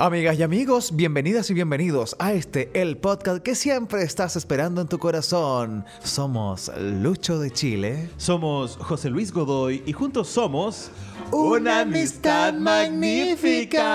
Amigas y amigos, bienvenidas y bienvenidos a este, el podcast que siempre estás esperando en tu corazón. Somos Lucho de Chile. Somos José Luis Godoy y juntos somos Una amistad magnífica.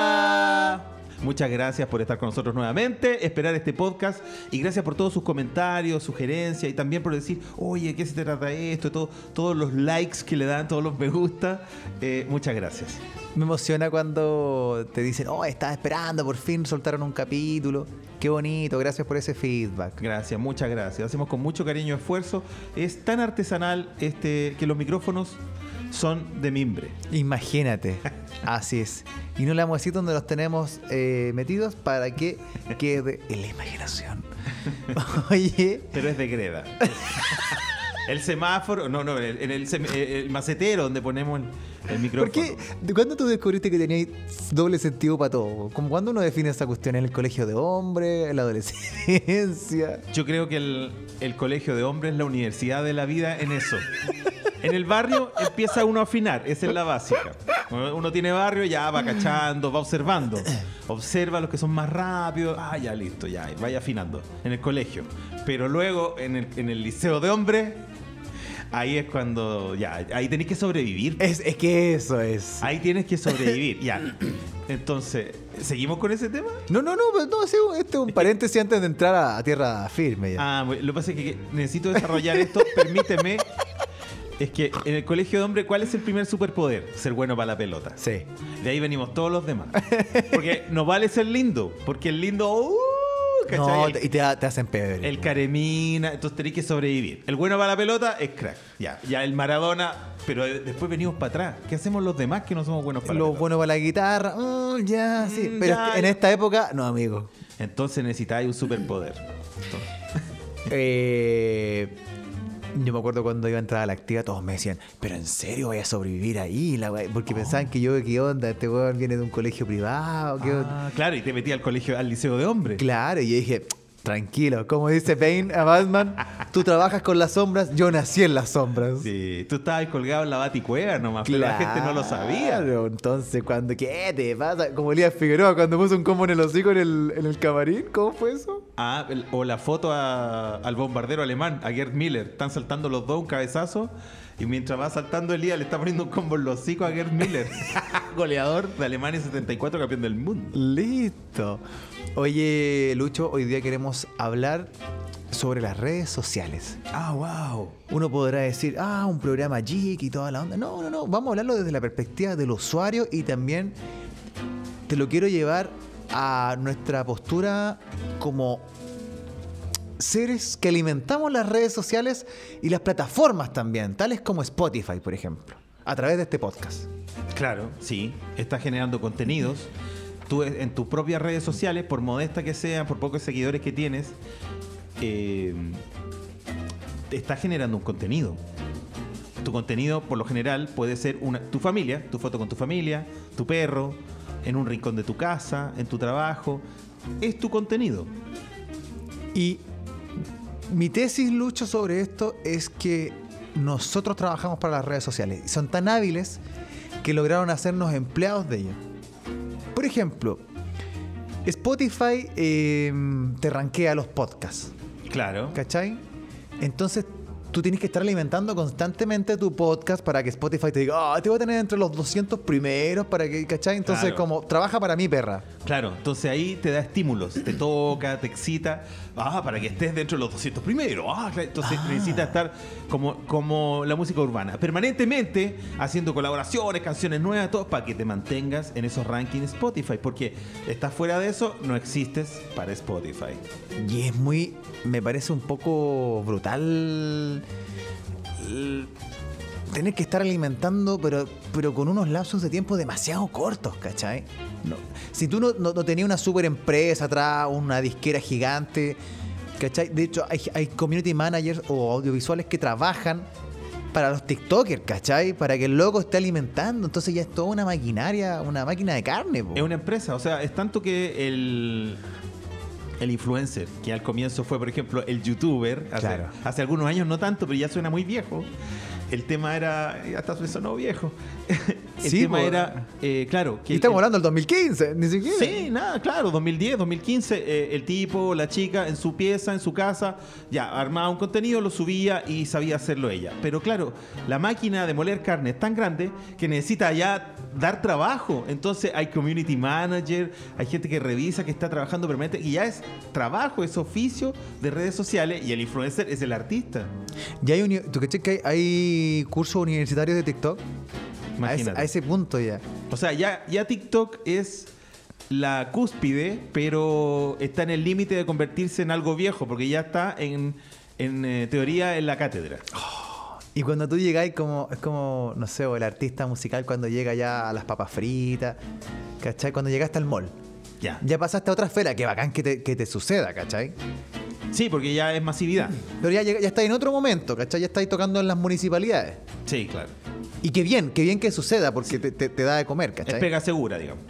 Muchas gracias por estar con nosotros nuevamente, esperar este podcast y gracias por todos sus comentarios, sugerencias y también por decir, oye, ¿qué se trata esto? Todo, todos los likes que le dan, todos los me gusta. Eh, muchas gracias. Me emociona cuando te dicen, oh, estaba esperando, por fin soltaron un capítulo. Qué bonito, gracias por ese feedback. Gracias, muchas gracias. Hacemos con mucho cariño y esfuerzo. Es tan artesanal este, que los micrófonos son de mimbre. Imagínate, así es. Y no le vamos a decir dónde los tenemos eh, metidos para que quede en la imaginación. Oye. Pero es de greda. El semáforo, no, no, en el, el, macetero donde ponemos el, micrófono. ¿Por qué? ¿De cuándo tú descubriste que tenías doble sentido para todo? ¿Cómo cuándo uno define esa cuestión? ¿En el colegio de hombres? ¿En la adolescencia? Yo creo que el, el colegio de hombres es la universidad de la vida en eso. En el barrio empieza uno a afinar, esa es la básica. Uno tiene barrio, ya va cachando, va observando. Observa los que son más rápidos, ah, ya listo, ya, vaya afinando. En el colegio. Pero luego en el, en el liceo de hombres ahí es cuando ya, ahí tenés que sobrevivir. Es, es, que eso es. Ahí tienes que sobrevivir, ya. Entonces, ¿seguimos con ese tema? No, no, no, no, este es un paréntesis antes de entrar a, tierra firme. Ya. Ah, lo que pasa es que necesito desarrollar esto, permíteme. Es que en el colegio de hombre, ¿cuál es el primer superpoder? Ser bueno para la pelota. Sí. De ahí venimos todos los demás. Porque no vale ser lindo, porque el lindo... Uh, no, y te, hacen peor. El caremina, entonces tenés que sobrevivir. El bueno para la pelota es crack. Ya, ya el Maradona, pero después venimos para atrás. ¿Qué hacemos los demás que no somos buenos para Los la buenos para la guitarra, mm, ya, sí. Mm, pero en esta época, no, amigo. Entonces necesitáis un superpoder. eh yo me acuerdo cuando iba a entrar a la actividad, todos me decían, pero en serio voy a sobrevivir ahí, porque pensaban que yo, ¿qué onda? Este weón viene de un colegio privado. Ah, claro, y te metí al colegio, al liceo de hombres. Claro, y yo dije, Tranquilo, como dice Payne a Batman, tú trabajas con las sombras, yo nací en las sombras. Sí, tú estabas colgado en la baticueva nomás, pero la gente no lo sabía. Entonces, cuando, ¿qué te pasa? Como Elías Figueroa, cuando puso un combo en el hocico en el, en el camarín, ¿cómo fue eso? Ah, o la foto al bombardero alemán, a Gerd Miller. Están saltando los dos un cabezazo. Y mientras va saltando Elías, le está poniendo un combo en los hocicos a Gerd Miller, goleador de Alemania 74, campeón del mundo. Listo. Oye, Lucho, hoy día queremos hablar sobre las redes sociales. Ah, wow. Uno podrá decir, ah, un programa geek y toda la onda. No, no, no. Vamos a hablarlo desde la perspectiva del usuario y también te lo quiero llevar a nuestra postura como seres que alimentamos las redes sociales y las plataformas también, tales como Spotify, por ejemplo, a través de este podcast. Claro, sí. Está generando contenidos tú en tus propias redes sociales, por modesta que sean, por pocos seguidores que tienes, eh, te estás generando un contenido. Tu contenido, por lo general, puede ser tu familia, tu foto con tu familia, tu perro, en un rincón de tu casa, en tu trabajo. Es tu contenido. Y mi tesis, Lucho, sobre esto es que nosotros trabajamos para las redes sociales y son tan hábiles que lograron hacernos empleados de ellas. Por ejemplo, Spotify em, te rankea los podcasts. Claro. ¿Cachai? Entonces tú tienes que estar alimentando constantemente tu podcast para que Spotify te diga, ah, te voy a tener entre los 200 primeros para que, ¿cachai? Entonces, como, trabaja para mí, perra. Claro, entonces ahí te da estímulos, te toca, te excita, ah, para que estés dentro de los 200 primeros. Ah, entonces ah. necesita estar como, como la música urbana, permanentemente haciendo colaboraciones, canciones nuevas, todo, para que te mantengas en esos rankings Spotify, porque estás fuera de eso, no existes para Spotify. Y es muy, me parece un poco brutal tener que estar alimentando, pero, pero con unos lapsos de tiempo demasiado cortos, ¿cachai? Si tú no, no, tenías una super empresa atrás, una disquera gigante, ¿cachai? De hecho, hay, hay community managers o audiovisuales que trabajan para los TikTokers, ¿cachai? Para que el loco esté alimentando. Entonces ya es toda una maquinaria, una máquina de carne. Es una empresa, o sea, es tanto que el, el influencer, que al comienzo fue, por ejemplo, el youtuber, hace, algunos años no tanto, pero ya suena muy viejo. El tema era, hasta sonó viejo. el Sí, tema era, eh, claro, que Y estamos el- hablando del 2015, ni siquiera. Sí, nada, claro, 2010, 2015, eh, el tipo, la chica, en su pieza, en su casa, ya armaba un contenido, lo subía y sabía hacerlo ella. Pero claro, la máquina de moler carne es tan grande que necesita ya dar trabajo. Entonces hay community manager, hay gente que revisa, que está trabajando permanente, y ya es trabajo, es oficio de redes sociales, y el influencer es el artista. Y hay ¿Tú caché que hay, hay cursos universitarios de TikTok? A ese, Imagínate. a ese punto ya. O sea, ya, ya TikTok es la cúspide, pero está en el límite de convertirse en algo viejo, porque ya está en, en eh, teoría en la cátedra. Y cuando tú llegáis como, es como, no sé, o el artista musical cuando llega ya a las papas fritas, ¿cachai? Cuando llegaste al mall. Ya. Ya pasaste a otra esfera, que bacán que te, que te suceda, ¿cachai? Sí, porque ya es masividad. Pero ya, llega- ya estás en otro momento, ¿cachai? Ya estáis tocando en las municipalidades. Sí, claro. Y qué bien, qué bien que suceda, porque te, te- te da de comer, Es ¿cachai? pega segura, digamos.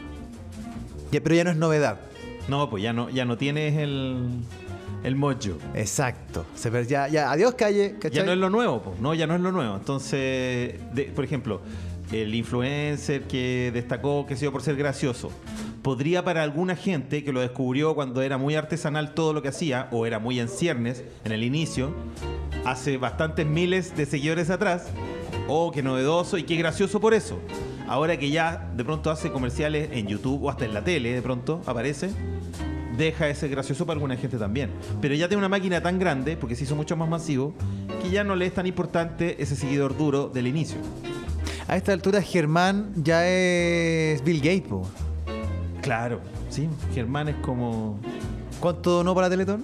Ya- pero ya no es novedad. No, pues ya no, ya no tienes el, el mojo. Exacto. Se ya, ya, adiós calle, ¿cachai? Ya no es lo nuevo, pues. No, ya no es lo nuevo. Entonces, de- por ejemplo, el influencer que destacó, que se dio por ser gracioso, podría para alguna gente que lo descubrió cuando era muy artesanal todo lo que hacía, o era muy en ciernes en el inicio, hace bastantes miles de seguidores atrás, oh, qué novedoso y qué gracioso por eso. Ahora que ya de pronto hace comerciales en YouTube o hasta en la tele, de pronto aparece, deja de ser gracioso para alguna gente también. Pero ya tiene una máquina tan grande, porque se hizo mucho más masivo, que ya no le es tan importante ese seguidor duro del inicio. A esta altura Germán ya es Bill Gates, po. Claro, sí, Germán es como. ¿Cuánto donó para Teletón?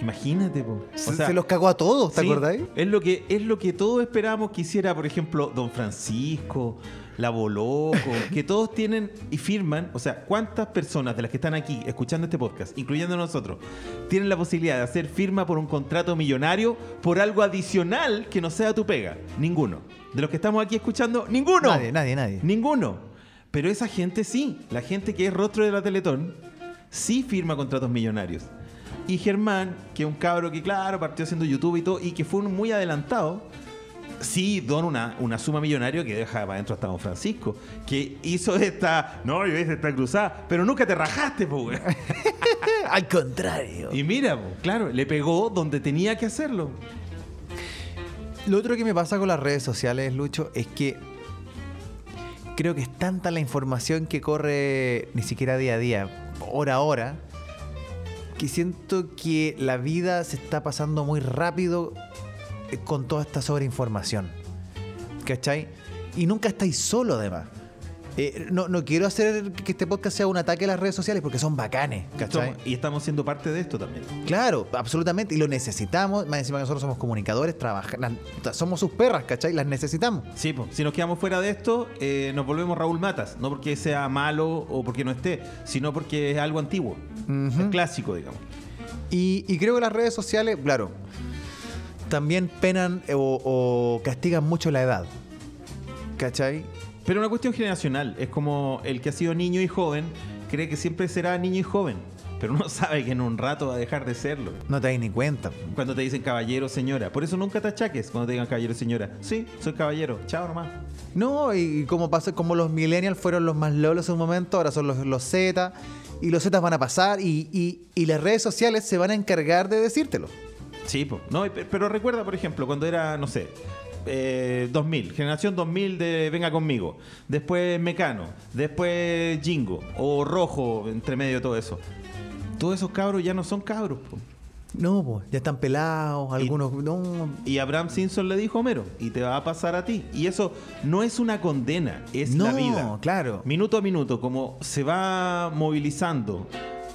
Imagínate, po. O Se, sea, se los cagó a todos, ¿te sí, acordáis? Es lo que es lo que todos esperamos que hiciera, por ejemplo, Don Francisco, La Boloco, que todos tienen y firman, o sea, ¿cuántas personas de las que están aquí escuchando este podcast, incluyendo nosotros, tienen la posibilidad de hacer firma por un contrato millonario por algo adicional que no sea tu pega? Ninguno. De los que estamos aquí escuchando, ninguno. Nadie, nadie, nadie. Ninguno. Pero esa gente sí, la gente que es rostro de la Teletón, sí firma contratos millonarios. Y Germán, que es un cabro que, claro, partió haciendo YouTube y todo, y que fue un muy adelantado, sí dona una, una suma millonaria que deja para adentro hasta Don Francisco, que hizo esta, no, yo hice esta cruzada, pero nunca te rajaste, güey. Al contrario. Y mira, po, claro, le pegó donde tenía que hacerlo. Lo otro que me pasa con las redes sociales, Lucho, es que creo que es tanta la información que corre ni siquiera día a día, hora a hora, que siento que la vida se está pasando muy rápido eh, con toda esta sobreinformación. ¿Cachai? Y nunca estáis solo, además. Eh, no, no quiero hacer que este podcast sea un ataque a las redes sociales porque son bacanes, ¿cachai? Y estamos siendo parte de esto también. Claro, absolutamente. Y lo necesitamos. Más encima que nosotros somos comunicadores, trabaja- las- somos sus perras, ¿cachai? Las necesitamos. Sí, po. si nos quedamos fuera de esto, eh, nos volvemos Raúl Matas. No porque sea malo o porque no esté, sino porque es algo antiguo. Es clásico, digamos. Y, y creo que las redes sociales, claro, también penan eh, o, o castigan mucho la edad. ¿Cachai? Pero una cuestión generacional. Es como el que ha sido niño y joven cree que siempre será niño y joven. Pero uno sabe que en un rato va a dejar de serlo. No te das ni cuenta. Cuando te dicen caballero, señora. Por eso nunca te achaques cuando te digan caballero, señora. Sí, soy caballero. Chao nomás. No, y, como pasa, como los millennials fueron los más lolos en un momento, ahora son los, los Z, y los Z van a pasar, y, y- y las redes sociales se van a encargar de decírtelo. Sí, po. no, pe- pero recuerda, por ejemplo, cuando era, no sé, eh, 2000, generación 2000 de Venga conmigo, después Mecano, después Jingo o Rojo, entre medio de todo eso. Todos esos cabros ya no son cabros. po. No, ya están pelados, algunos. No, Y Abraham Simpson le dijo a Homero, y te va a pasar a ti. Y eso no es una condena, es la No, vida. claro. Minuto a minuto, como se va movilizando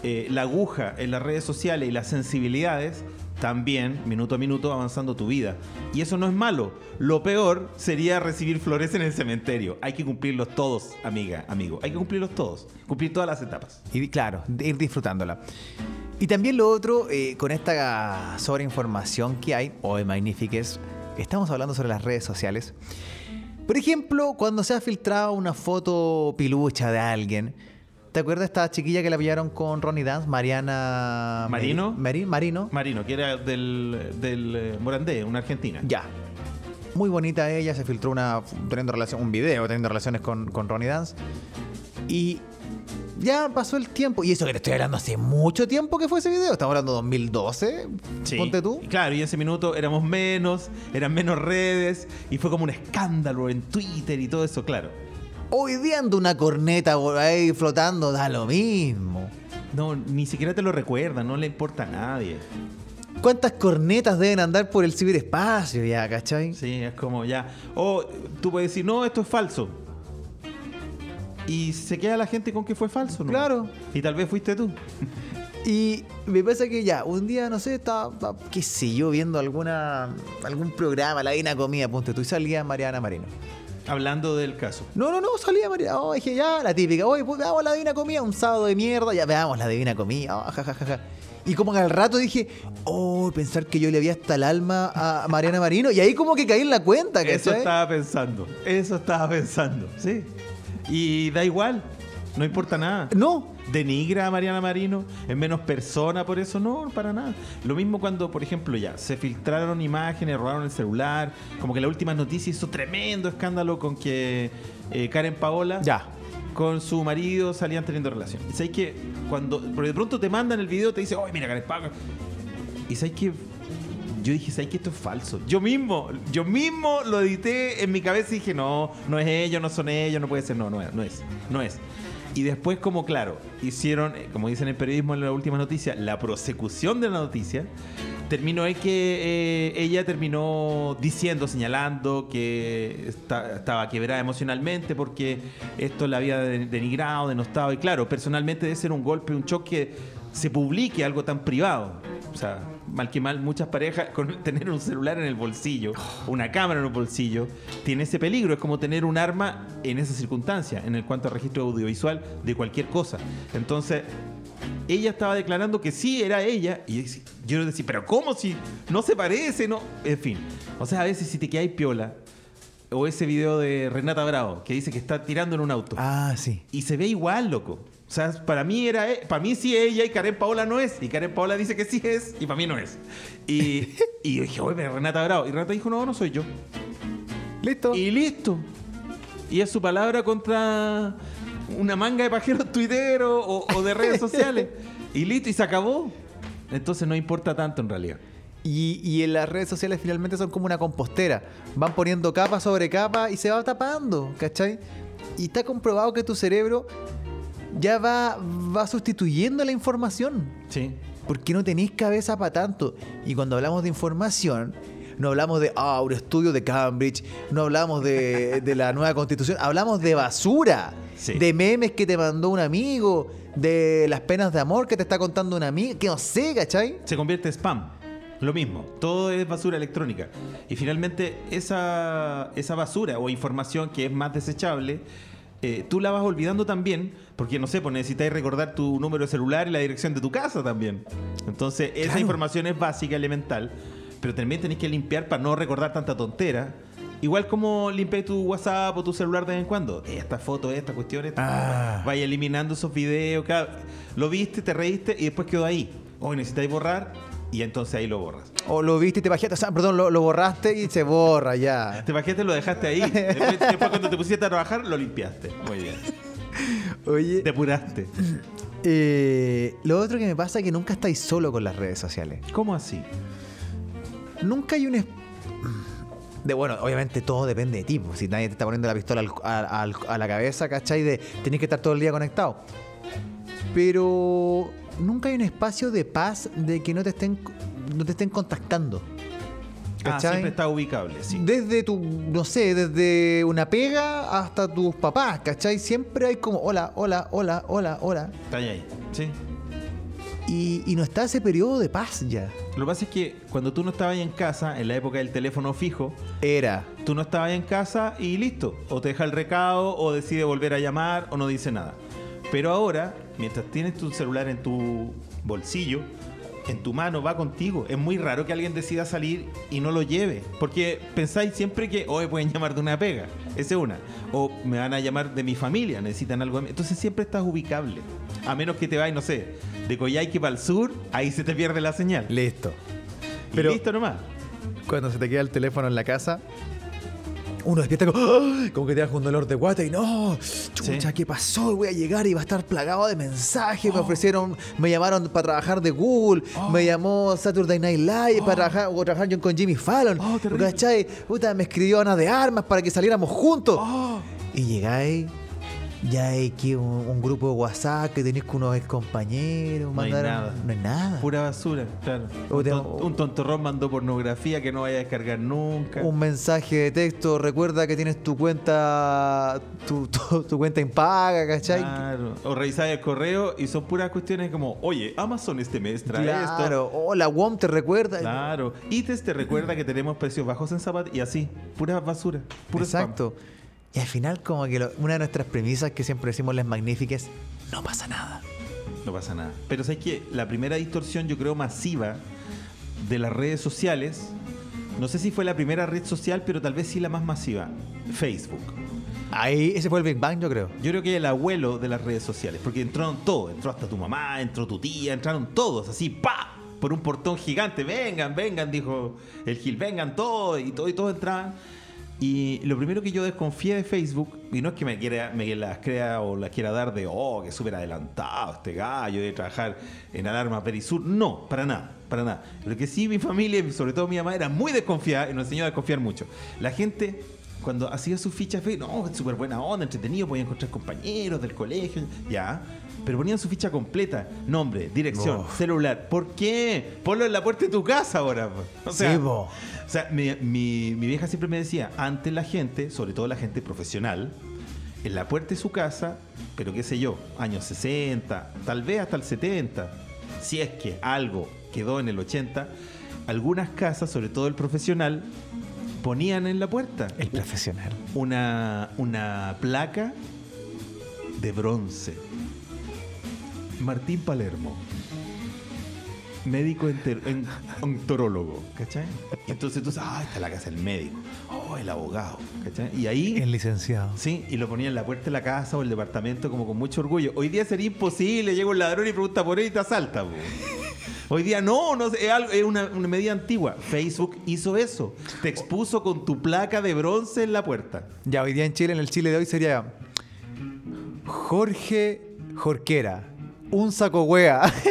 eh, la aguja en las redes sociales y las sensibilidades, también, minuto a minuto, va avanzando tu vida. Y eso no es malo. Lo peor sería recibir flores en el cementerio. Hay que cumplirlos todos, amiga, amigo. Hay que cumplirlos todos. Cumplir todas las etapas. Y claro, ir disfrutándola. Y también lo otro, eh, con esta sobreinformación que hay, hoy magnífiques, estamos hablando sobre las redes sociales. Por ejemplo, cuando se ha filtrado una foto pilucha de alguien, ¿te acuerdas de esta chiquilla que la pillaron con Ronnie Dance, Mariana ¿Marino? Mari- Marino. Marino, que era del, del eh, Morandé, una argentina. Ya. muy bonita ella, se filtró una teniendo relación, un video teniendo relaciones con, con Ronnie Dance. Y ya pasó el tiempo. Y eso que te estoy hablando hace mucho tiempo que fue ese video. Estamos hablando de 2012. Sí. Ponte tú. Claro, y en ese minuto éramos menos, eran menos redes, y fue como un escándalo en Twitter y todo eso, claro. Hoy día anda una corneta por ahí flotando, da lo mismo. No, ni siquiera te lo recuerdan, no le importa a nadie. ¿Cuántas cornetas deben andar por el ciberespacio ya, cachai? Sí, es como ya. O tú puedes decir, no, esto es falso. Y se queda la gente con que fue falso, ¿no? Claro. Y tal vez fuiste tú. Y me pasa que ya, un día, no sé, estaba, estaba, qué sé yo, viendo alguna algún programa, la Divina Comida, ponte tú, y salía Mariana Marino. Hablando del caso. No, no, no, salía Mariana. Oh, dije, ya, la típica, oye, pues veamos la Divina Comida, un sábado de mierda, ya veamos la Divina Comida, oh, ja, ja, ja, ja. Y como que al rato dije, oh, pensar que yo le había hasta el alma a Mariana Marino, y ahí como que caí en la cuenta, ¿cachai? Eso estaba pensando. Eso estaba pensando, sí. Y da igual. No importa nada. No, denigra a Mariana Marino, es menos persona por eso, no, para nada. Lo mismo cuando, por ejemplo, ya se filtraron imágenes, robaron el celular, como que la última noticia hizo tremendo escándalo con que eh, Karen Paola ya. con su marido salían teniendo relación. Y sabes que cuando, porque de pronto te mandan el video, te dice, oye, mira, Karen Paola. Y sabes que yo dije, ¿sabes que esto es falso? Yo mismo, yo mismo lo edité en mi cabeza y dije, no, no es ellos, no son ellos, no puede ser, no, no es, no es, no es. Y después, como claro, hicieron, eh, como dicen en el periodismo en la última noticia, la prosecución de la noticia, terminó en que eh, ella terminó diciendo, señalando que estaba quebrada emocionalmente porque esto la había de- denigrado, denostado. Y claro, personalmente debe ser un golpe, un choque, se publique algo tan privado. O sea, mal que mal, muchas parejas con tener un celular en el bolsillo, una cámara en el bolsillo, tiene ese peligro. Es como tener un arma en esa circunstancia, en el cuanto al registro audiovisual de cualquier cosa. Entonces, ella estaba declarando que sí era ella y yo decía, pero ¿cómo si no se parece? No, en fin. O sea, a veces si te quedáis piola o ese video de Renata Bravo que dice que está tirando en un auto Ah, sí. y se ve igual, loco. O sea, para mí era, e- para mí sí ella y Karen Paola no es. Y Karen Paola dice que sí es y para mí no es. Y, y yo dije, oye, pero Renata Bravo. Y Renata dijo, no, no soy yo. Listo. Y listo. Y es su palabra contra una manga de pajeros tuiteros o, o de redes sociales. Y listo, y se acabó. Entonces no importa tanto en realidad. Y, y en las redes sociales finalmente son como una compostera. Van poniendo capa sobre capa y se va tapando, ¿cachai? Y está comprobado que tu cerebro ya va, va sustituyendo la información. Sí. Porque no tenéis cabeza para tanto. Y cuando hablamos de información, no hablamos de ah, un estudio de Cambridge, no hablamos de, de la nueva constitución, hablamos de basura, Sí. de memes que te mandó un amigo, de las penas de amor que te está contando un amigo, que no sé, ¿cachai? se convierte en spam. Lo mismo, todo es basura electrónica. Y finalmente esa, esa basura o información que es más desechable, eh, tú la vas olvidando también, porque no sé, pues necesitas recordar tu número de celular y la dirección de tu casa también. Entonces, esa Claro. información es básica, elemental, pero también tenés que limpiar para no recordar tanta tontera. Igual como limpias tu WhatsApp o tu celular de vez en cuando. Esta foto, esta cuestión, esta. Ah. Vaya eliminando esos videos. cada- Lo viste, te reíste y después quedó ahí. Hoy necesitáis borrar y entonces ahí lo borras. O lo viste y te bajaste, o sea, perdón, lo, lo borraste y se borra ya. Te bajaste, lo dejaste ahí. Después, después cuando te pusiste a trabajar, lo limpiaste. Muy bien. Oye, Depuraste. eh, lo otro que me pasa es que nunca estáis solo con las redes sociales. ¿Cómo así? Nunca hay un... De bueno, obviamente todo depende de ti. pues, Si nadie te está poniendo la pistola al- a la cabeza, ¿cachai? De tenés que estar todo el día conectado. Pero nunca hay un espacio de paz de que no te estén, no te estén contactando. Ah, siempre está ubicable, sí. Desde tu, no sé, desde una pega hasta tus papás, ¿cachai? Siempre hay como, hola, hola, hola, hola, hola. Está ahí. Sí. Y, y no está ese periodo de paz ya. Lo que pasa es que cuando tú no estabas en casa, en la época del teléfono fijo, Era. tú no estabas en casa y listo. O te deja el recado, o decide volver a llamar, o no dice nada. Pero ahora, mientras tienes tu celular en tu bolsillo, en tu mano, va contigo. Es muy raro que alguien decida salir y no lo lleve. Porque pensáis siempre que hoy pueden llamar de una pega. Esa es una. O me van a llamar de mi familia, necesitan algo de mí. Entonces siempre estás ubicable. A menos que te vayas, no sé, de Coyhaique para el sur, ahí se te pierde la señal. Listo. Y Pero listo nomás. cuando se te queda el teléfono en la casa, uno despierta como, ¡ah! como que te da un dolor de guata y no, chucha, Sí. ¿qué pasó? Voy a llegar y va a estar plagado de mensajes. Oh. Me ofrecieron, me llamaron para trabajar de Google, me llamó Saturday Night Live para trabajar, o trabajar yo con Jimmy Fallon. Oh. ¿Cachai? Puta, me escribió Ana de Armas para que saliéramos juntos. Oh. Y llegáis, ya hay aquí un, un grupo de WhatsApp que tenéis con unos ex compañeros. No hay nada. No hay nada. Pura basura, claro. Un, te- ton- un tontorrón mandó pornografía que no vaya a descargar nunca. un mensaje de texto, recuerda que tienes tu cuenta, tu, tu- tu cuenta impaga, ¿cachai? Claro. O revisáis el correo y son puras cuestiones como, oye, Amazon este mes trae Claro, esto. oh, la WOM te recuerda. Claro. ITES te recuerda que tenemos precios bajos en zapatos y así. Pura basura. Puro spam. Y al final, como que lo- una de nuestras premisas que siempre decimos las magníficas, no pasa nada. No pasa nada. Pero sabes que la primera distorsión, yo creo, masiva de las redes sociales, no sé si fue la primera red social, pero tal vez sí la más masiva, Facebook. Ahí, ese fue el Big Bang, yo creo. Yo creo que el abuelo de las redes sociales, porque entraron todos, entró hasta tu mamá, entró tu tía, entraron todos, así, ¡pa! Por un portón gigante, vengan, vengan, dijo el Gil, vengan todos, y todos y todos entraban. Y lo primero que yo desconfié de Facebook, y no es que me quiera, me las crea o las quiera dar de, oh, que súper adelantado este gallo de trabajar en Alarma Perisur, no, para nada, para nada. Lo que sí mi familia, sobre todo mi mamá, era muy desconfiada y nos enseñó a desconfiar mucho. La gente cuando hacía su ficha fe, no, es súper buena onda, entretenido, podía encontrar compañeros del colegio, ya. Pero ponían su ficha completa, nombre, dirección, celular. ¿Por qué? Ponlo en la puerta de tu casa ahora. O sea, Sí. O sea mi, mi- mi vieja siempre me decía, antes la gente, sobre todo la gente profesional, en la puerta de su casa, pero qué sé yo, años 60, tal vez hasta el 70, si es que algo quedó en el 80, algunas casas, sobre todo el profesional, ponían en la puerta El profesional. una, una placa de bronce. Martín Palermo. Médico enter- en- ontorólogo, ¿cachai? Y entonces tú sabes, ah, está la casa del médico. Oh, el abogado, ¿cachai? Y ahí... El licenciado. Sí, y lo ponía en la puerta de la casa o el departamento como con mucho orgullo. Hoy día sería imposible, llega un ladrón y pregunta por él y te asalta. po. Hoy día no, no es, algo- es una, una medida antigua. Facebook hizo eso. Te expuso con tu placa de bronce en la puerta. Ya, hoy día en Chile, en el Chile de hoy sería Jorge Jorquera. Un saco wea.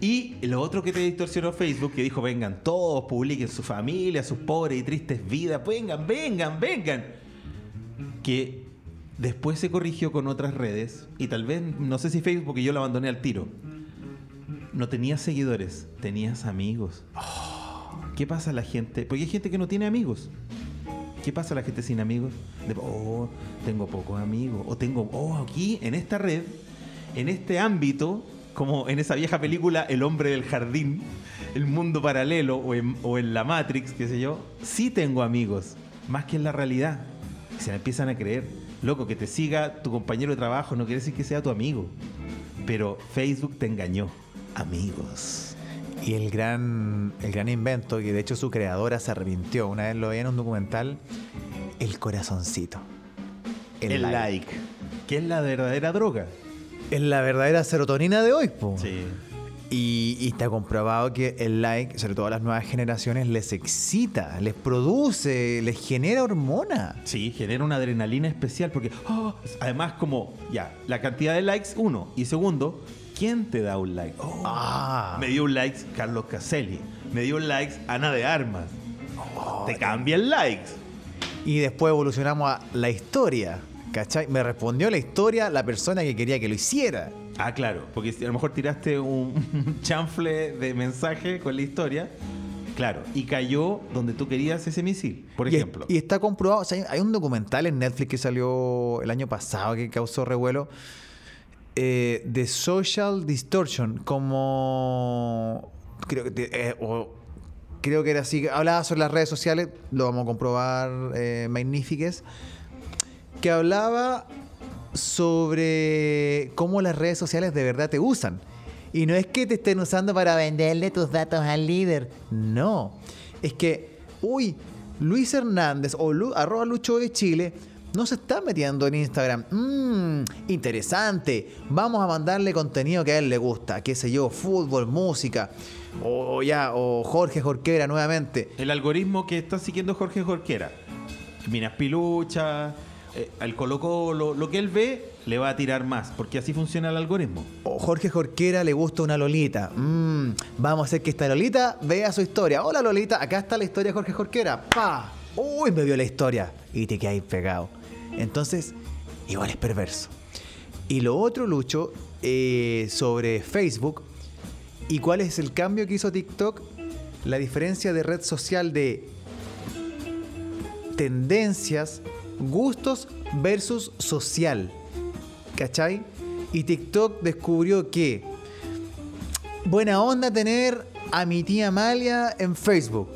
Y lo otro que te distorsionó Facebook, que dijo, vengan todos, publiquen su familia, sus pobres y tristes vidas, vengan, vengan, vengan. Que después se corrigió con otras redes, y tal vez, no sé si Facebook, porque yo lo abandoné al tiro. No tenías seguidores, tenías amigos. ¿Qué pasa a la gente? Porque hay gente que no tiene amigos. ¿Qué pasa a la gente sin amigos? Oh, tengo pocos amigos. O tengo, oh, aquí, en esta red, en este ámbito, como en esa vieja película El hombre del jardín, el mundo paralelo o en, o en la Matrix, qué sé yo, sí tengo amigos, más que en la realidad. Y se me empiezan a creer. Loco, que te siga tu compañero de trabajo no quiere decir que sea tu amigo. Pero Facebook te engañó. Amigos. Y el gran, el gran invento, que de hecho su creadora se arrepintió, una vez lo veía en un documental, el corazoncito. El, like. Que es la verdadera droga. Es la verdadera serotonina de hoy, po. Sí. Y, y está comprobado que el like, sobre todo a las nuevas generaciones, les excita, les produce, les genera hormona. Sí, genera una adrenalina especial porque, oh, además, como, ya, la cantidad de likes, uno. Y segundo, ¿quién te da un like? Oh, Ah. Me dio un like Carlos Caselli. Me dio un like Ana de Armas. te cambia el likes. Y después evolucionamos a la historia. ¿Cachai? Me respondió la historia la persona que quería que lo hiciera. Ah, claro, porque a lo mejor tiraste un chanfle de mensaje con la historia. Claro, y cayó donde tú querías ese misil, por Y- ejemplo. Y, está comprobado. o sea, hay- un documental en Netflix que salió el año pasado que causó revuelo. eh, de Social Distortion. Como. Creo que. eh, o- creo que era así. Hablaba sobre las redes sociales. Lo vamos a comprobar. Eh. Que hablaba sobre cómo las redes sociales de verdad te usan. Y no es que te estén usando para venderle tus datos al líder. No. Es que, uy, Luis Hernández o Lu- arroba Lucho de Chile no se está metiendo en Instagram. Mmm, interesante. Vamos a mandarle contenido que a él le gusta. Qué sé yo, fútbol, música. O ya, o Jorge Jorquera nuevamente. El algoritmo que está siguiendo Jorge Jorquera. Minas Pilucha, eh, al Colo Colo, lo que él ve le va a tirar más, porque así funciona el algoritmo. O Jorge Jorquera le gusta una Lolita. Mmm, vamos a hacer que esta Lolita vea su historia. Hola Lolita, acá está la historia de Jorge Jorquera. ¡Pa! Uy, me vio la historia. Y te quedáis pegado. Entonces, igual es perverso. Y lo otro, Lucho, eh, sobre Facebook. ¿Y cuál es el cambio que hizo TikTok? La diferencia de red social de tendencias, gustos versus social. ¿Cachai? Y TikTok descubrió que buena onda tener a mi tía Amalia en Facebook.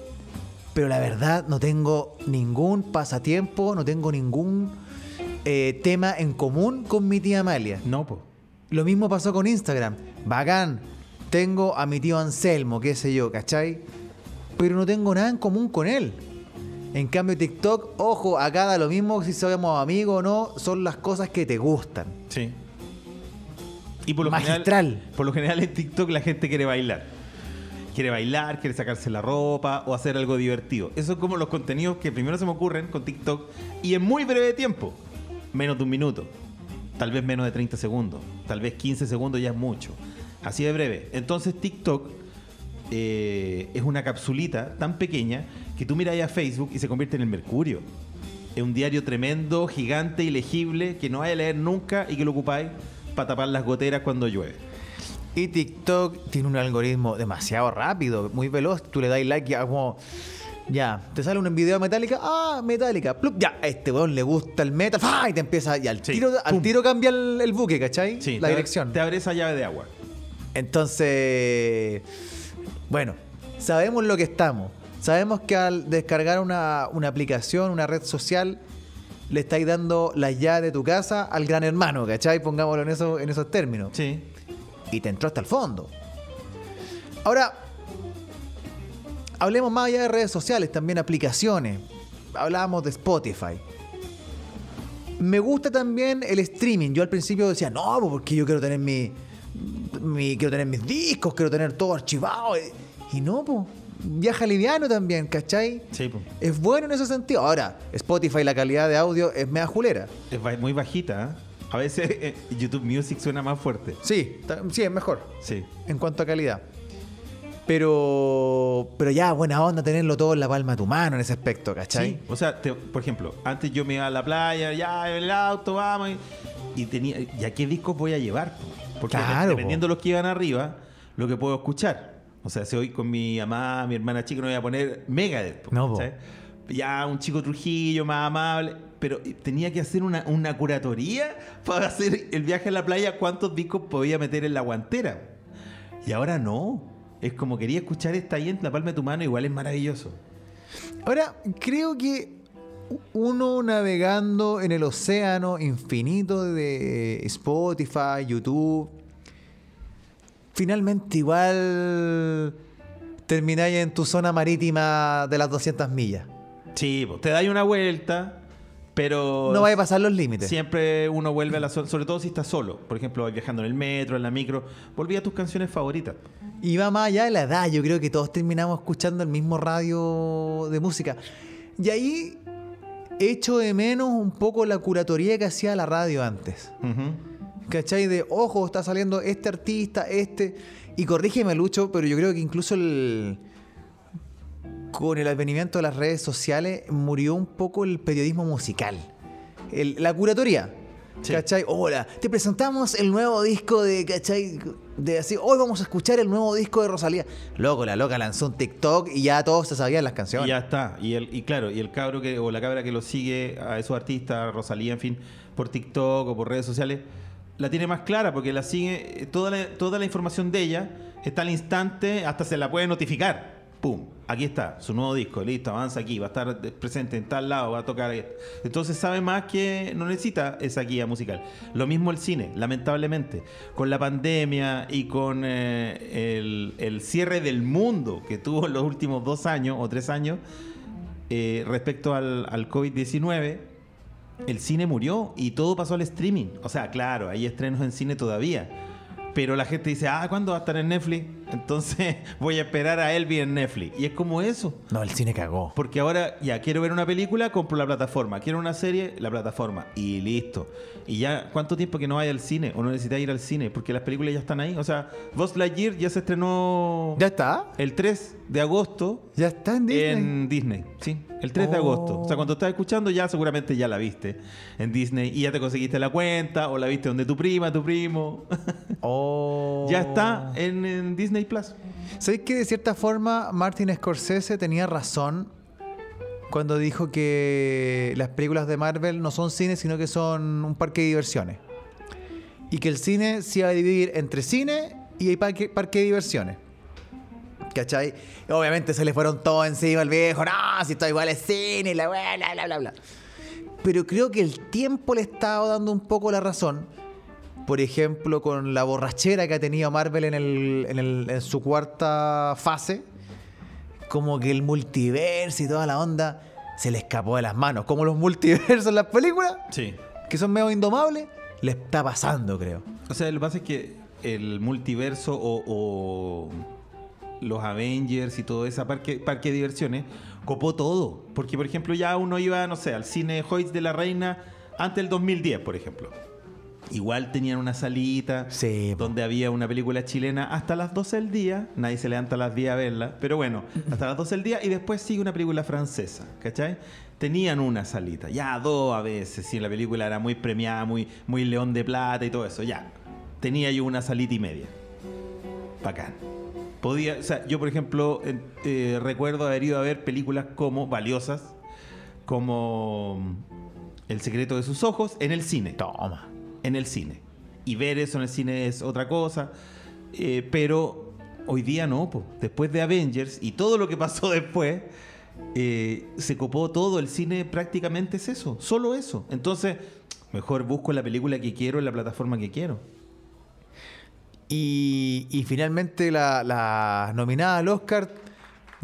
Pero la verdad no tengo ningún pasatiempo, no tengo ningún eh, tema en común con mi tía Amalia. No, po. Lo mismo pasó con Instagram. Bacán. Tengo a mi tío Anselmo, qué sé yo, ¿cachai? Pero no tengo nada en común con él. En cambio, TikTok, ojo, acá da lo mismo si somos amigos o no, son las cosas que te gustan. Sí. Y por lo Magistral. general, por lo general en TikTok la gente quiere bailar. Quiere bailar, quiere sacarse la ropa o hacer algo divertido. Esos son como los contenidos que primero se me ocurren con TikTok y en muy breve tiempo. Menos de un minuto. Tal vez menos de 30 segundos. Tal vez 15 segundos ya es mucho. Así de breve. Entonces TikTok eh, es una capsulita tan pequeña que tú miras a Facebook y se convierte en el Mercurio. Es un diario tremendo, gigante, ilegible, que no hay a leer nunca y que lo ocupáis para tapar las goteras cuando llueve. Y TikTok tiene un algoritmo demasiado rápido, muy veloz. Tú le das like y como. Ya, te sale un video de Metallica. Ah, Metallica. Plup, ya, a este weón le gusta el metal. ¡fa! Y te empieza. Y al, Sí, tiro, al pum. tiro cambia el, el buque, ¿cachai? Sí, La te- dirección. Te abre esa llave de agua. Entonces, bueno, sabemos lo que estamos. Sabemos que al descargar una, una aplicación, una red social, le estáis dando la llave de tu casa al gran hermano, ¿cachai? Pongámoslo en, eso, en esos términos. Sí. Y te entró hasta el fondo. Ahora, hablemos más allá de redes sociales, también aplicaciones. Hablábamos de Spotify. Me gusta también el streaming. Yo al principio decía, no, porque yo quiero tener mi, mi- quiero tener mis discos, quiero tener todo archivado. Y no, pues, viaja liviano también, ¿cachai? Sí, po. Es bueno en ese sentido. Ahora, Spotify, la calidad de audio es mea julera. Es ba- muy bajita. ¿eh? A veces eh, YouTube Music suena más fuerte. Sí, ta- sí, es mejor. Sí. en cuanto a calidad. Pero, pero ya, buena onda tenerlo todo en la palma de tu mano en ese aspecto, ¿cachai? Sí, o sea, te- por ejemplo, antes yo me iba a la playa, ya en el auto, vamos, y, y tenía, ¿ya qué discos voy a llevar? po? Porque Claro, dependiendo de los que iban arriba, lo que puedo escuchar. O sea, si hoy con mi mamá, mi hermana chica, no voy a poner Megadeth. No. Ya un chico Trujillo más amable, pero tenía que hacer una, una curatoría para hacer el viaje a la playa, cuántos discos podía meter en la guantera. Y ahora no. Es como quería escuchar esta ahí en la palma de tu mano, igual es maravilloso. Ahora, creo que uno navegando en el océano infinito de Spotify, YouTube, finalmente igual termináis en tu zona marítima de las 200 millas. Sí, te dais una vuelta, pero No vais a pasar los límites. siempre uno vuelve a la zona, sobre todo si estás solo. Por ejemplo, viajando en el metro, en la micro, volví a tus canciones favoritas. Y va más allá de la edad. Yo creo que todos terminamos escuchando el mismo radio de música. Y ahí echo de menos un poco la curatoría que hacía la radio antes. ¿Cachai? De, ojo, está saliendo este artista, este. Y corrígeme, Lucho, pero yo creo que incluso el. Con el advenimiento de las redes sociales murió un poco el periodismo musical. El- la curatoría. Sí. ¿Cachai? Hola, te presentamos el nuevo disco de, ¿cachai? De así, hoy vamos a escuchar el nuevo disco de Rosalía. Loco, la loca lanzó un TikTok y ya todos se sabían las Y canciones. ya está. Y, el, y claro, y el cabro que, o la cabra que lo sigue a esos artistas, Rosalía, en fin, por TikTok o por redes sociales, la tiene más clara porque la sigue, eh, toda la, toda la información de ella está al instante, hasta se la puede notificar. ¡Pum! Aquí está, su nuevo disco, listo, avanza aquí, va a estar presente en tal lado, va a tocar. ahí. Entonces sabe más que no necesita esa guía musical. Lo mismo el cine, lamentablemente. Con la pandemia y con eh, el, el cierre del mundo que tuvo en los últimos dos años o tres años, eh, respecto al, al COVID-19, el cine murió y todo pasó al streaming. O sea, claro, hay estrenos en cine todavía. Pero la gente dice, ah, ¿cuándo va a estar en Netflix? Entonces voy a esperar a Elvis en Netflix. Y es como eso. No, el cine cagó. Porque ahora ya quiero ver una película, compro la plataforma. Quiero una serie, la plataforma. Y listo. Y ya, ¿cuánto tiempo que no vaya al cine? O no necesitas ir al cine, porque las películas ya están ahí. O sea, Buzz Lightyear ya se estrenó ¿Ya está? el 3 de agosto ¿Ya está en Disney? en Disney. Sí, el 3 de Oh. agosto. O sea, cuando estás escuchando ya seguramente ya la viste en Disney y ya te conseguiste la cuenta o la viste donde tu prima, tu primo. Oh. ya está en, en Disney Plus. ¿Sabéis que de cierta forma Martin Scorsese tenía razón cuando dijo que las películas de Marvel no son cine, sino que son un parque de diversiones? Y que el cine se iba a dividir entre cine y parque, parque de diversiones. ¿Cachai? Obviamente se le fueron todos encima al viejo. No, si esto igual es cine, bla, bla, bla, bla, bla. Pero creo que el tiempo le estaba dando un poco la razón. Por ejemplo, con la borrachera que ha tenido Marvel en, el, en, el- en su cuarta fase. Como que el multiverso y toda la onda se le escapó de las manos. Como los multiversos en las películas, Sí. que son medio indomables, le está pasando, creo. O sea, lo que pasa es que el multiverso o, o los Avengers y todo ese parque, parque de diversiones copó todo. Porque, por ejemplo, ya uno iba, no sé, al cine Hoyts de la Reina antes del 2010, por ejemplo. Igual tenían una salita Sí, donde había una película chilena hasta las 12 del día. Nadie se levanta a las 10 a verla. Pero bueno, hasta las 12 del día y después sigue una película francesa. ¿Cachai? Tenían una salita. Ya dos a veces. Si la película era muy premiada, muy, muy león de plata y todo eso. Ya. Tenía yo una salita y media. Bacán. Podía, o sea, yo por ejemplo eh, recuerdo haber ido a ver películas como valiosas, como El secreto de sus ojos en el cine Toma. En el cine. Y ver eso en el cine es otra cosa. Eh, pero hoy día no, po. después de Avengers y todo lo que pasó después, eh, se copó todo. El cine prácticamente es eso, solo eso. Entonces, mejor busco la película que quiero en la plataforma que quiero. Y, y finalmente la- las nominadas al Oscar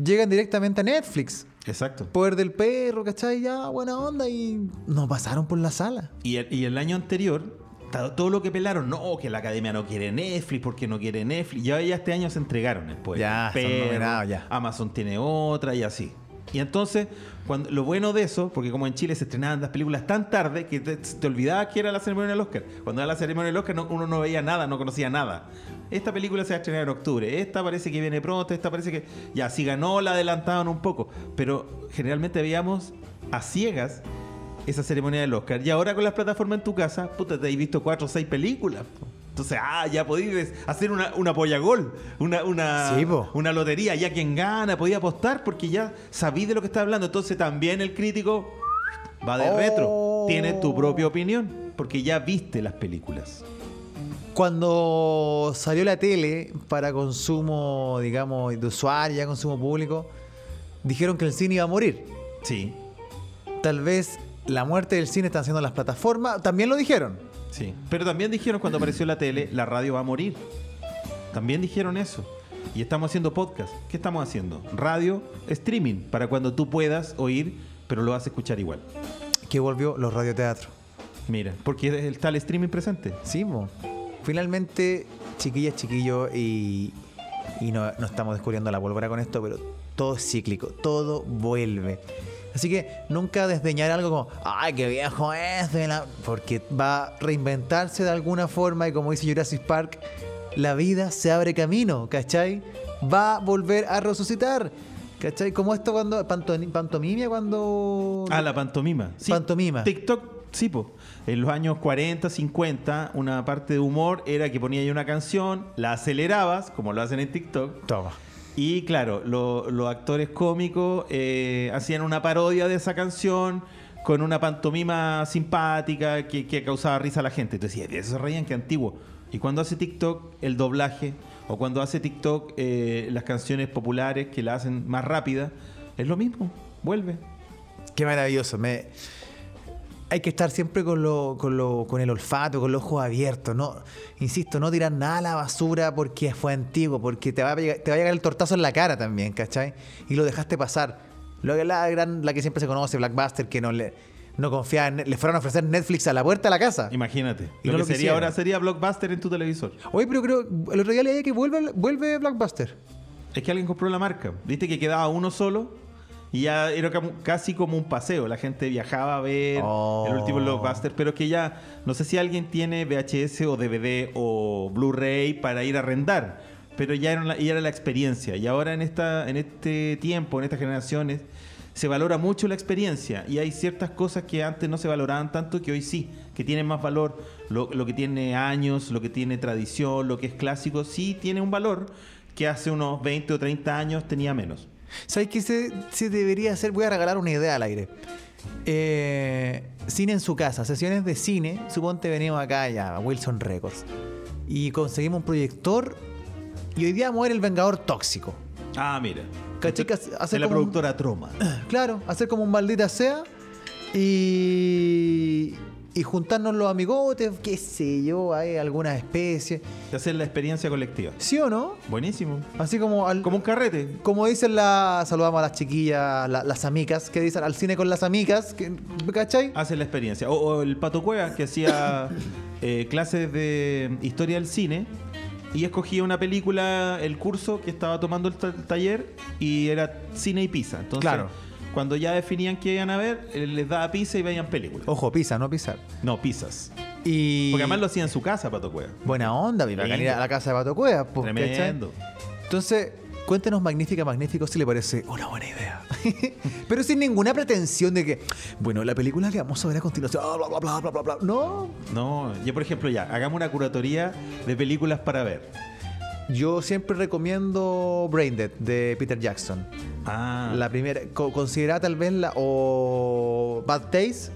llegan directamente a Netflix. Exacto. Poder del perro, ¿cachai? Ya, buena onda. Y no pasaron por la sala. Y el, y el año anterior, todo lo que pelaron, no, que la academia no quiere Netflix, porque no quiere Netflix. Ya, ya este año se entregaron poder. Ya, son nominados, ya. Amazon tiene otra y así. Y entonces, cuando, lo bueno de eso, porque como en Chile se estrenaban las películas tan tarde que te, te olvidabas que era la ceremonia del Oscar. Cuando era la ceremonia del Oscar no- uno no veía nada, no conocía nada. Esta película se va a estrenar en octubre, esta parece que viene pronto, esta parece que... Ya, si ganó la adelantaban un poco, pero generalmente veíamos a ciegas esa ceremonia del Oscar. Y ahora con las plataformas en tu casa, puta, te has visto cuatro o seis películas. Entonces, ah, ya podías hacer una, una gol una, una, Sí, una lotería, ya quien gana, podía apostar porque ya sabí de lo que está hablando. Entonces también el crítico va de Oh. retro, tiene tu propia opinión, porque ya viste las películas. Cuando salió la tele para consumo, digamos, de usuario, ya consumo público, dijeron que el cine iba a morir. Sí, Tal vez la muerte del cine está haciendo las plataformas. También lo dijeron. sí. Pero también dijeron cuando apareció la tele, la radio va a morir. También dijeron eso. Y estamos haciendo podcast. ¿Qué estamos haciendo? Radio, streaming, para cuando tú puedas oír, pero lo vas a escuchar igual. Que volvió los radioteatros. Mira, porque está el streaming presente. Sí, mo. Finalmente, chiquillas, chiquillos, y, y no, no estamos descubriendo la pólvora con esto, pero todo es cíclico, todo vuelve. Así que nunca desdeñar algo como, ay, qué viejo es, de la-", porque va a reinventarse de alguna forma y como dice Jurassic Park, la vida se abre camino, ¿cachai? Va a volver a resucitar, ¿cachai? Como esto cuando, panto- pantomimia cuando... Ah, la pantomima. Sí, Pantomima. TikTok, sí, po. En los años 40, 50, una parte de humor era que ponía ahí una canción, la acelerabas, como lo hacen en TikTok, Toma. Y claro, lo- los actores cómicos eh, hacían una parodia de esa canción con una pantomima simpática que, causaba risa a la gente. Entonces de eso se reían, que antiguo. Y cuando hace TikTok el doblaje, o cuando hace TikTok eh, las canciones populares que la hacen más rápida, es lo mismo, vuelve. Qué maravilloso. Me... Hay que estar siempre con, lo, con, lo, con el olfato, con los ojos abiertos. No, insisto, no tirar nada a la basura porque fue antiguo, porque te va, a llegar, te va a llegar el tortazo en la cara también, ¿cachai? Y lo dejaste pasar. Lo que la, gran, la que siempre se conoce, Blackbuster, que no le. no confiaban, en- le fueron a ofrecer Netflix a la puerta de la casa. Imagínate. Y lo no que lo sería ahora sería Blockbuster en tu televisor. Oye, pero creo, el otro día leí que vuelve, vuelve Blockbuster. Es que alguien compró la marca. Viste que quedaba uno solo y ya era casi como un paseo. La gente viajaba a ver Oh. el último Blockbuster, pero que ya no sé si alguien tiene VHS o DVD o Blu-ray para ir a arrendar, pero ya era, la, ya era la experiencia. Y ahora en, esta, en este tiempo, en estas generaciones, se valora mucho la experiencia y hay ciertas cosas que antes no se valoraban tanto que hoy sí, que tienen más valor. Lo, lo que tiene años, lo que tiene tradición, lo que es clásico, sí tiene un valor que hace unos 20 o 30 años tenía menos. ¿Sabes qué se, se debería hacer? Voy a regalar una idea al aire. Eh, cine en su casa, sesiones de cine. Suponte venimos acá ya a Wilson Records y conseguimos un proyector y hoy día vamos a ver El Vengador Tóxico. Ah, mira. Caché que hace- hace de la como un- productora Troma. Claro, hacer como un maldita sea y, y juntarnos los amigotes, qué sé yo, hay algunas especies. Hacer la experiencia colectiva. ¿Sí o no? Buenísimo. Así como al, Como un carrete. Como dicen las, saludamos a las chiquillas, la- las amicas, que dicen al cine con las amicas, que, ¿cachai? Hace la experiencia. O, o el Pato Cueva, que hacía eh, clases de historia del cine y escogía una película, el curso que estaba tomando el, ta- el taller y era cine y pizza. Entonces, Claro. Cuando ya definían qué iban a ver, eh, les daba pizza y veían películas. Ojo, pisa, no pisar. No, pizzas. Y... Porque además lo hacía en su casa, Pato Cueva. Buena onda, mi bacán ir a la casa de Pato Cuevas, pues, ¿cachai? Tremendo. Entonces, cuéntenos Magnífica, Magnífico si le parece una buena idea. Pero sin ninguna pretensión de que, bueno, la película que vamos a ver a continuación, bla, bla, bla, bla, bla, bla. No, No, yo por ejemplo ya, hagamos una curatoría de películas para ver. Yo siempre recomiendo Braindead de Peter Jackson. Ah, La primera, co- considerada tal vez la, o Bad Taste,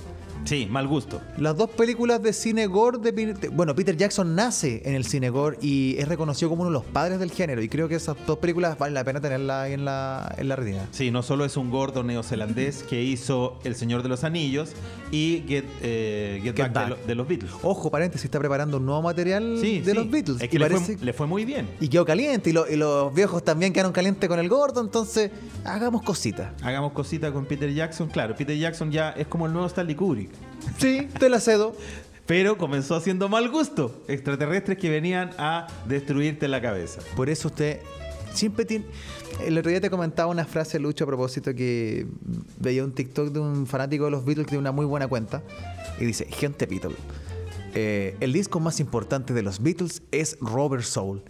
sí, mal gusto. Las dos películas de cine gore de Peter- bueno, Peter Jackson nace en el cine gore y es reconocido como uno de los padres del género y creo que esas dos películas valen la pena tenerla ahí en la, en la retina. Sí, no solo es un gordo neozelandés que hizo El Señor de los Anillos y Get, eh, Get Get Back, de, Back. lo- de los Beatles. Ojo, paréntesis, está preparando un nuevo material Sí, de sí. los Beatles. Es que y, le, parece- fue, le fue muy bien. y quedó caliente y, lo- y los viejos también quedaron calientes con el gordo, entonces hagamos cositas. Hagamos cositas con Peter Jackson. Claro, Peter Jackson ya es como el nuevo Stanley Kubrick. Sí, te la cedo. Pero comenzó haciendo mal gusto. Extraterrestres que venían a destruirte la cabeza. Por eso usted siempre tiene... El otro día te comentaba una frase, Lucho, a propósito que veía un TikTok de un fanático de los Beatles que tiene una muy buena cuenta y dice, gente Beatle, eh, el disco más importante de los Beatles es Robert Soul.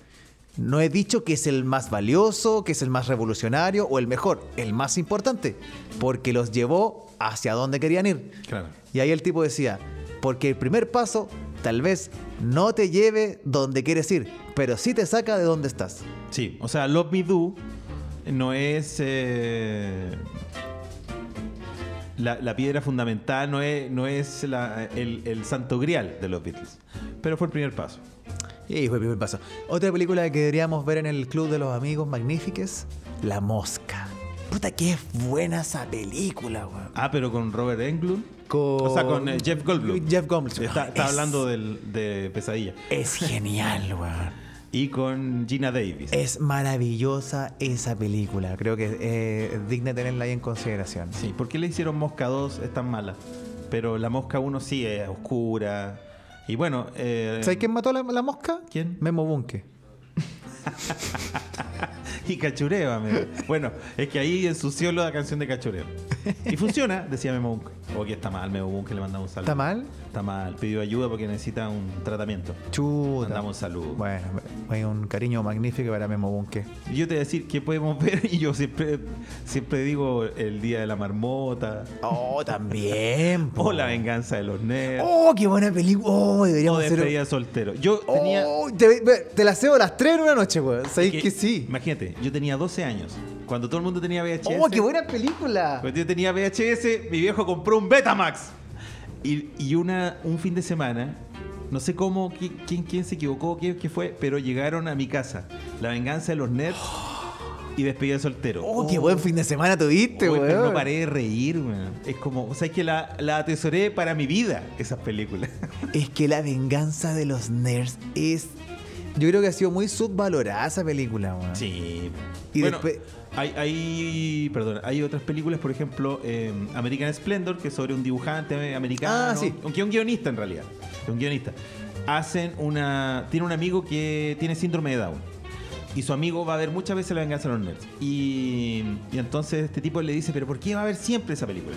No he dicho que es el más valioso, que es el más revolucionario o el mejor, el más importante, porque los llevó hacia donde querían ir. Claro. Y ahí el tipo decía, porque el primer paso tal vez no te lleve donde quieres ir, pero sí te saca de donde estás. Sí, o sea, Love Me Do no es eh, la, la piedra fundamental, no es, no es la- el, el santo grial de los Beatles. Pero fue el primer paso. Y fue el primer paso. Otra película que deberíamos ver en el Club de los Amigos Magnífiques, La Mosca. Puta, que es buena esa película, weón. Ah, pero con Robert Englund. Con- O sea, con eh, Jeff Goldblum. Jeff Goldblum. Está, está Es- hablando del- de Pesadilla. Es genial, weón. Y con Gina Davis. Es maravillosa esa película. Creo que eh, es digna tenerla ahí en consideración. Sí, ¿por qué le hicieron Mosca 2? Es tan mala. Pero la Mosca 1 sí es oscura. Y bueno... eh, ¿Sabes quién mató la, la mosca? ¿Quién? Memo Bunke. Y cachureo, amigo. Bueno, es que ahí ensució la canción de cachureo. Y funciona, decía Memo Bunke. O que está mal, Memo Bunke le mandamos un saludo. ¿Está mal? Está mal, pidió ayuda porque necesita un tratamiento. Chuta. Mandamos un saludo. Bueno, hay un cariño magnífico para Memo Bunke. Y Yo te voy a decir qué podemos ver y yo siempre, siempre digo el día de la marmota Oh, también. o la venganza de los nerds Oh, qué buena película. Oh, o deberíamos hacer. despedida soltero. Yo tenía... Oh, te, ve- te la cebo a las 3 en una noche, weón. ¿Sabéis que- que sí? Imagínate, yo tenía 12 años. Cuando todo el mundo tenía VHS. Oh, qué buena película. Cuando yo tenía VHS, mi viejo compró un Betamax. Y, y una, un fin de semana, no sé cómo, qui- quién, quién se equivocó, qué, qué fue, pero llegaron a mi casa. La venganza de los nerds y despedida de soltero. Oh, qué buen fin de semana tuviste, weón. no paré de reír, weón. Es como, o sea, es que la, la atesoré para mi vida, esas películas. Es que la venganza de los nerds es Yo creo que ha sido muy subvalorada esa película, weón. Sí. Y bueno, después- hay, hay, perdón, hay otras películas, por ejemplo, eh, American Splendor, que es sobre un dibujante americano, Ah, sí. aunque un guionista en realidad, un guionista. Hacen una, tiene un amigo que tiene síndrome de Down. Y su amigo va a ver muchas veces la venganza de los nerds. Y, y entonces este tipo le dice, pero ¿por qué va a ver siempre esa película?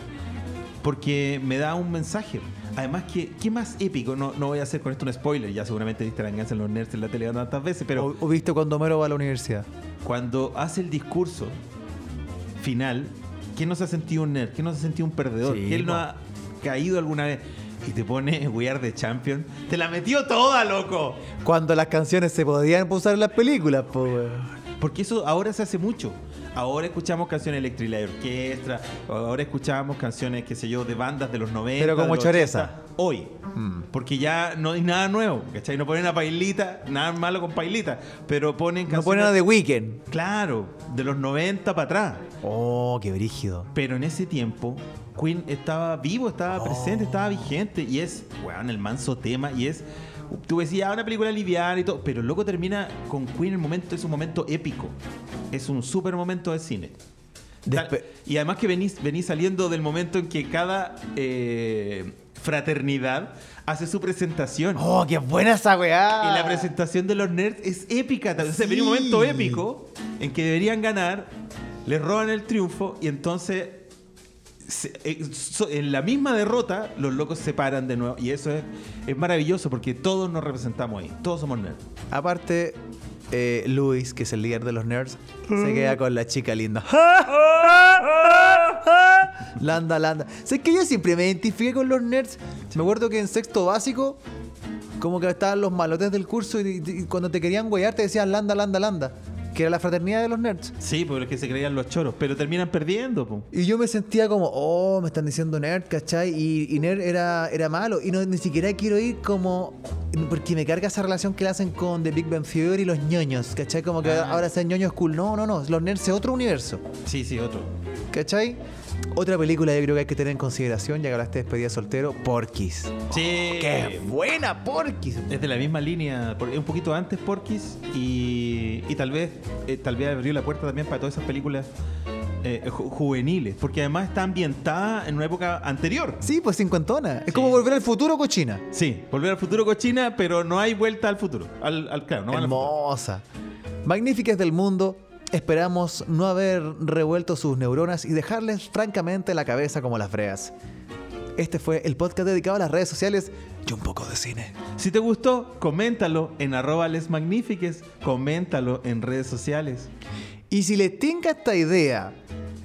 Porque me da un mensaje. Además, que, ¿qué más épico? No, no voy a hacer con esto un spoiler. Ya seguramente viste la venganza de los nerds en la tele tantas veces, pero... ¿O, o viste cuando Homero va a la universidad? Cuando hace el discurso final, ¿quién no se ha sentido un nerd? ¿Quién no se ha sentido un perdedor? Sí, ¿Quién no ha caído alguna vez? Y te pone We Are the Champion. ¡Te la metió toda, loco! Cuando las canciones se podían usar en las películas. Porque eso ahora se hace mucho. Ahora escuchamos canciones electro y la orquestra. Ahora escuchamos canciones, qué sé yo, de bandas de los 90. Pero como de los choreza. 80, Hoy. Porque ya no hay nada nuevo. ¿Cachai? No ponen a Pailita, nada malo con Pailita. Pero ponen No canciones. ponen a The Weeknd. Claro, de los 90 para atrás. Oh, qué brígido. Pero en ese tiempo, Queen estaba vivo, estaba Oh. presente, estaba vigente. Y es, weón, el manso tema. Y es, tú decías, ah, una película liviana y todo. Pero loco termina con Queen, el momento es un momento épico. Es un súper momento de cine. Despe- y además que venís, venís saliendo del momento en que cada eh, fraternidad hace su presentación. Oh, qué buena esa weá. Y la presentación de los nerds es épica. Sí. venía un momento épico en que deberían ganar, les roban el triunfo y entonces se- eh, so- en la misma derrota los locos se paran de nuevo. Y eso es, es maravilloso porque todos nos representamos ahí. Todos somos nerds. Aparte, eh, Luis, que es el líder de los nerds, se queda con la chica linda. Landa, landa. Sé que yo siempre me identifiqué con los nerds. Me acuerdo que en sexto básico, como que estaban los malotes del curso y, y cuando te querían guayar te decían landa, landa, landa. Que era la fraternidad de los nerds. Sí, porque los que se creían los choros, pero terminan perdiendo. po. Y yo me sentía como, oh, me están diciendo nerd, ¿cachai? Y, y nerd era, era malo. Y no, ni siquiera quiero ir como. Porque me carga esa relación que le hacen con The Big Bang Theory y los ñoños, ¿cachai? Como que Ah. ahora sean ñoños cool. No, no, no. Los nerds es otro universo, Sí, sí, otro. ¿cachai? Otra película yo creo que hay que tener en consideración, ya que hablaste de despedida soltero, Porky's. Sí. ¡Qué buena Porky's! Es de la misma línea, un poquito antes Porky's y, y tal vez eh, tal vez abrió la puerta también para todas esas películas eh, ju- juveniles, porque además está ambientada en una época anterior. Sí, pues cincuentona. Es Sí. como volver al futuro cochina. Sí, volver al futuro cochina, pero no hay vuelta al futuro. Al, al- claro, no. Hermosa. Magníficas del mundo. Esperamos no haber revuelto sus neuronas y dejarles francamente la cabeza como las breas. Este fue el podcast dedicado a las redes sociales y un poco de cine. Si te gustó, coméntalo en arroba lesmagnifiques, coméntalo en redes sociales. Y si les tinca esta idea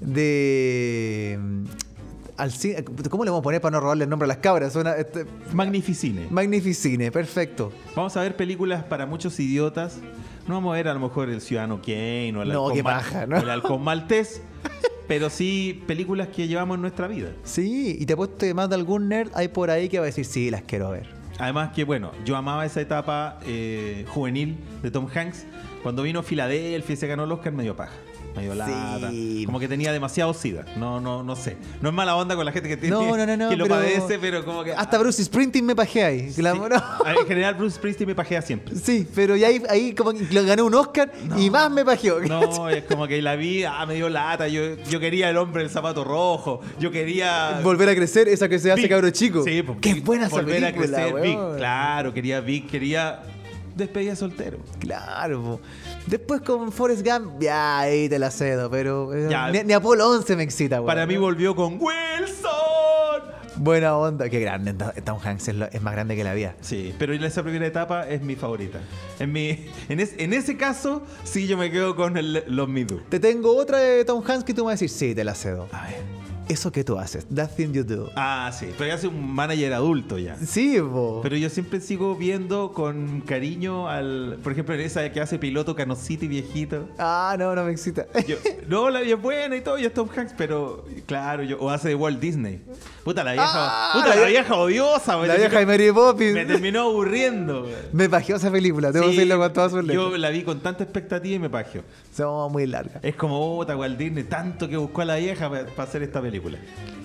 de... Al cine, ¿Cómo le vamos a poner para no robarle el nombre a las cabras? Este, Magnificine. Magnificine, perfecto. Vamos a ver películas para muchos idiotas. No vamos a ver a lo mejor el Ciudadano Kane o el, No, el halcón maltés, pero sí películas que llevamos en nuestra vida. Sí, y te apuesto que más de algún nerd hay por ahí que va a decir, sí, las quiero ver. Además que, bueno, yo amaba esa etapa eh, juvenil de Tom Hanks. Cuando vino Filadelfia y se ganó el Oscar, medio paja. Medio lata. Sí. Como que tenía demasiado sida. No, no, no sé. No es mala onda con la gente que tiene No, no, no, que lo pero padece, pero como que. Hasta Bruce Sprinting me pajea ahí. Sí. No. En general, Bruce Springsteen me pajea siempre. Sí, pero ya ahí, ahí como que lo ganó un Oscar y más me pajeó. No, es como que la vi, ah, me dio lata. Yo, yo quería el hombre del zapato rojo. Yo quería. Volver a crecer, esa que se hace Big. cabro chico. Sí, pues, Qué buena esa Volver a crecer, Big. Claro, quería Big, quería despedida soltero. Claro, po. Después con Forrest Gump, ya ahí te la cedo, pero eh, Ya. ni, ni Apolo 11 me excita, weón. Para mí volvió con Wilson. Buena onda, qué grande. Tom Hanks es, lo- es más grande que la vida. Sí, pero esa primera etapa es mi favorita. En, mi, en, es- en ese caso, sí yo me quedo con el- los Me Do. Te tengo otra de Tom Hanks que tú me vas a decir, sí, te la cedo. A ver. Eso que tú haces, that thing you do. Ah, sí, pero ya soy un manager adulto ya. Sí, po. Pero yo siempre sigo viendo con cariño al. Por ejemplo, esa que hace piloto canosito y viejito. Ah, no, no me excita. Yo- no, la vida es buena y todo, y es Tom Hanks, pero claro, yo, o hace de Walt Disney. Puta la vieja, Ah, puta la la, vie- vieja odiosa, güey. la vieja de Mary Poppins. Me terminó aburriendo. Me pajeó esa película, tengo que Sí, decirlo con todas sus Yo letras. la vi con tanta expectativa y me pajeó. Son muy largas. Es como, puta, Walt Disney, tanto que buscó a la vieja para hacer esta película.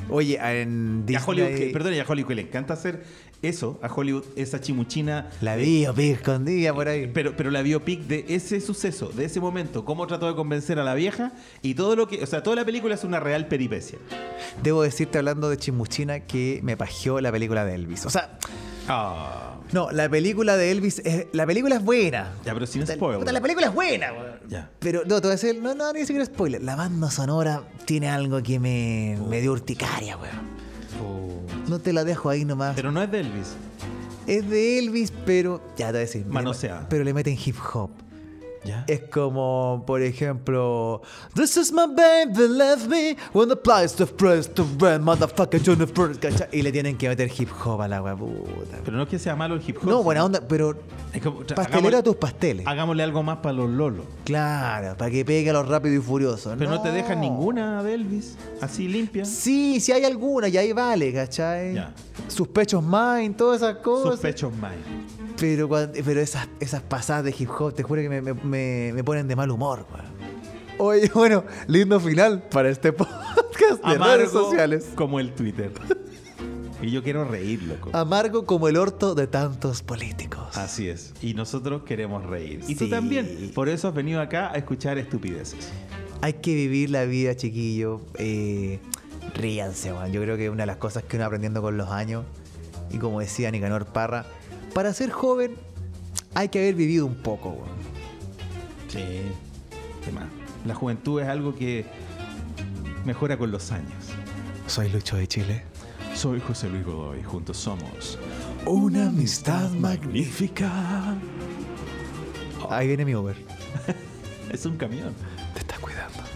Oye, en Y a Hollywood, Disney... que- perdón, y a Hollywood que le encanta hacer eso, a Hollywood, esa chimuchina. La vi escondida por ahí. Pero, pero la biopic de ese suceso, de ese momento, cómo trató de convencer a la vieja y todo lo que. O sea, toda la película es una real peripecia. Debo decirte, hablando de Chimuchina, que me pajeó la película de Elvis. O sea, Ah. no, la película de Elvis, es, la película es buena. Ya, pero sin spoiler. puta, la película es buena. Ya. Pero no, te voy a decir, no, no, ni siquiera spoiler. La banda sonora tiene algo que me, me dio urticaria, weón. Oh. No te la dejo ahí nomás. Pero no es de Elvis. es de Elvis, pero. Ya te voy a decir. Manoseada. Pero le meten hip hop. Ya. Es como, por ejemplo, This is my baby, left me when the price of press to rent, motherfucker, Jennifer, ¿cachai? Y le tienen que meter hip hop a la wea puta. Pero no es que sea malo el hip hop. No, buena onda, pero Es como- o sea, pastelero hagámosle- a tus pasteles. Hagámosle algo más para los lolos. Claro, para que pegue a los rápidos y furiosos. Pero no. te dejan ninguna de Elvis así limpia. Sí, sí hay alguna, y ahí vale, ¿cachai? Ya. Sus pechos mine, todas esas cosas. Sus pechos. Pero, pero esas, esas pasadas de hip hop, te juro que me, me- me- ponen de mal humor, weón. Oye, bueno, lindo final para este podcast de redes Amargo sociales. como el Twitter. y yo quiero reír, loco. Amargo como el orto de tantos políticos. Así es. Y nosotros queremos reír. Y tú también. Por eso has venido acá a escuchar estupideces. Hay que vivir la vida, chiquillo. Eh, ríanse, weón. Yo creo que una de las cosas que uno aprendiendo con los años, y como decía Nicanor Parra, para ser joven hay que haber vivido un poco, weón. Sí. ¿Qué más? La juventud es algo que mejora con los años. Soy Lucho de Chile. Soy José Luis Godoy. Juntos somos Una amistad magnífica. Ahí viene mi Uber. Es un camión. Te estás cuidando.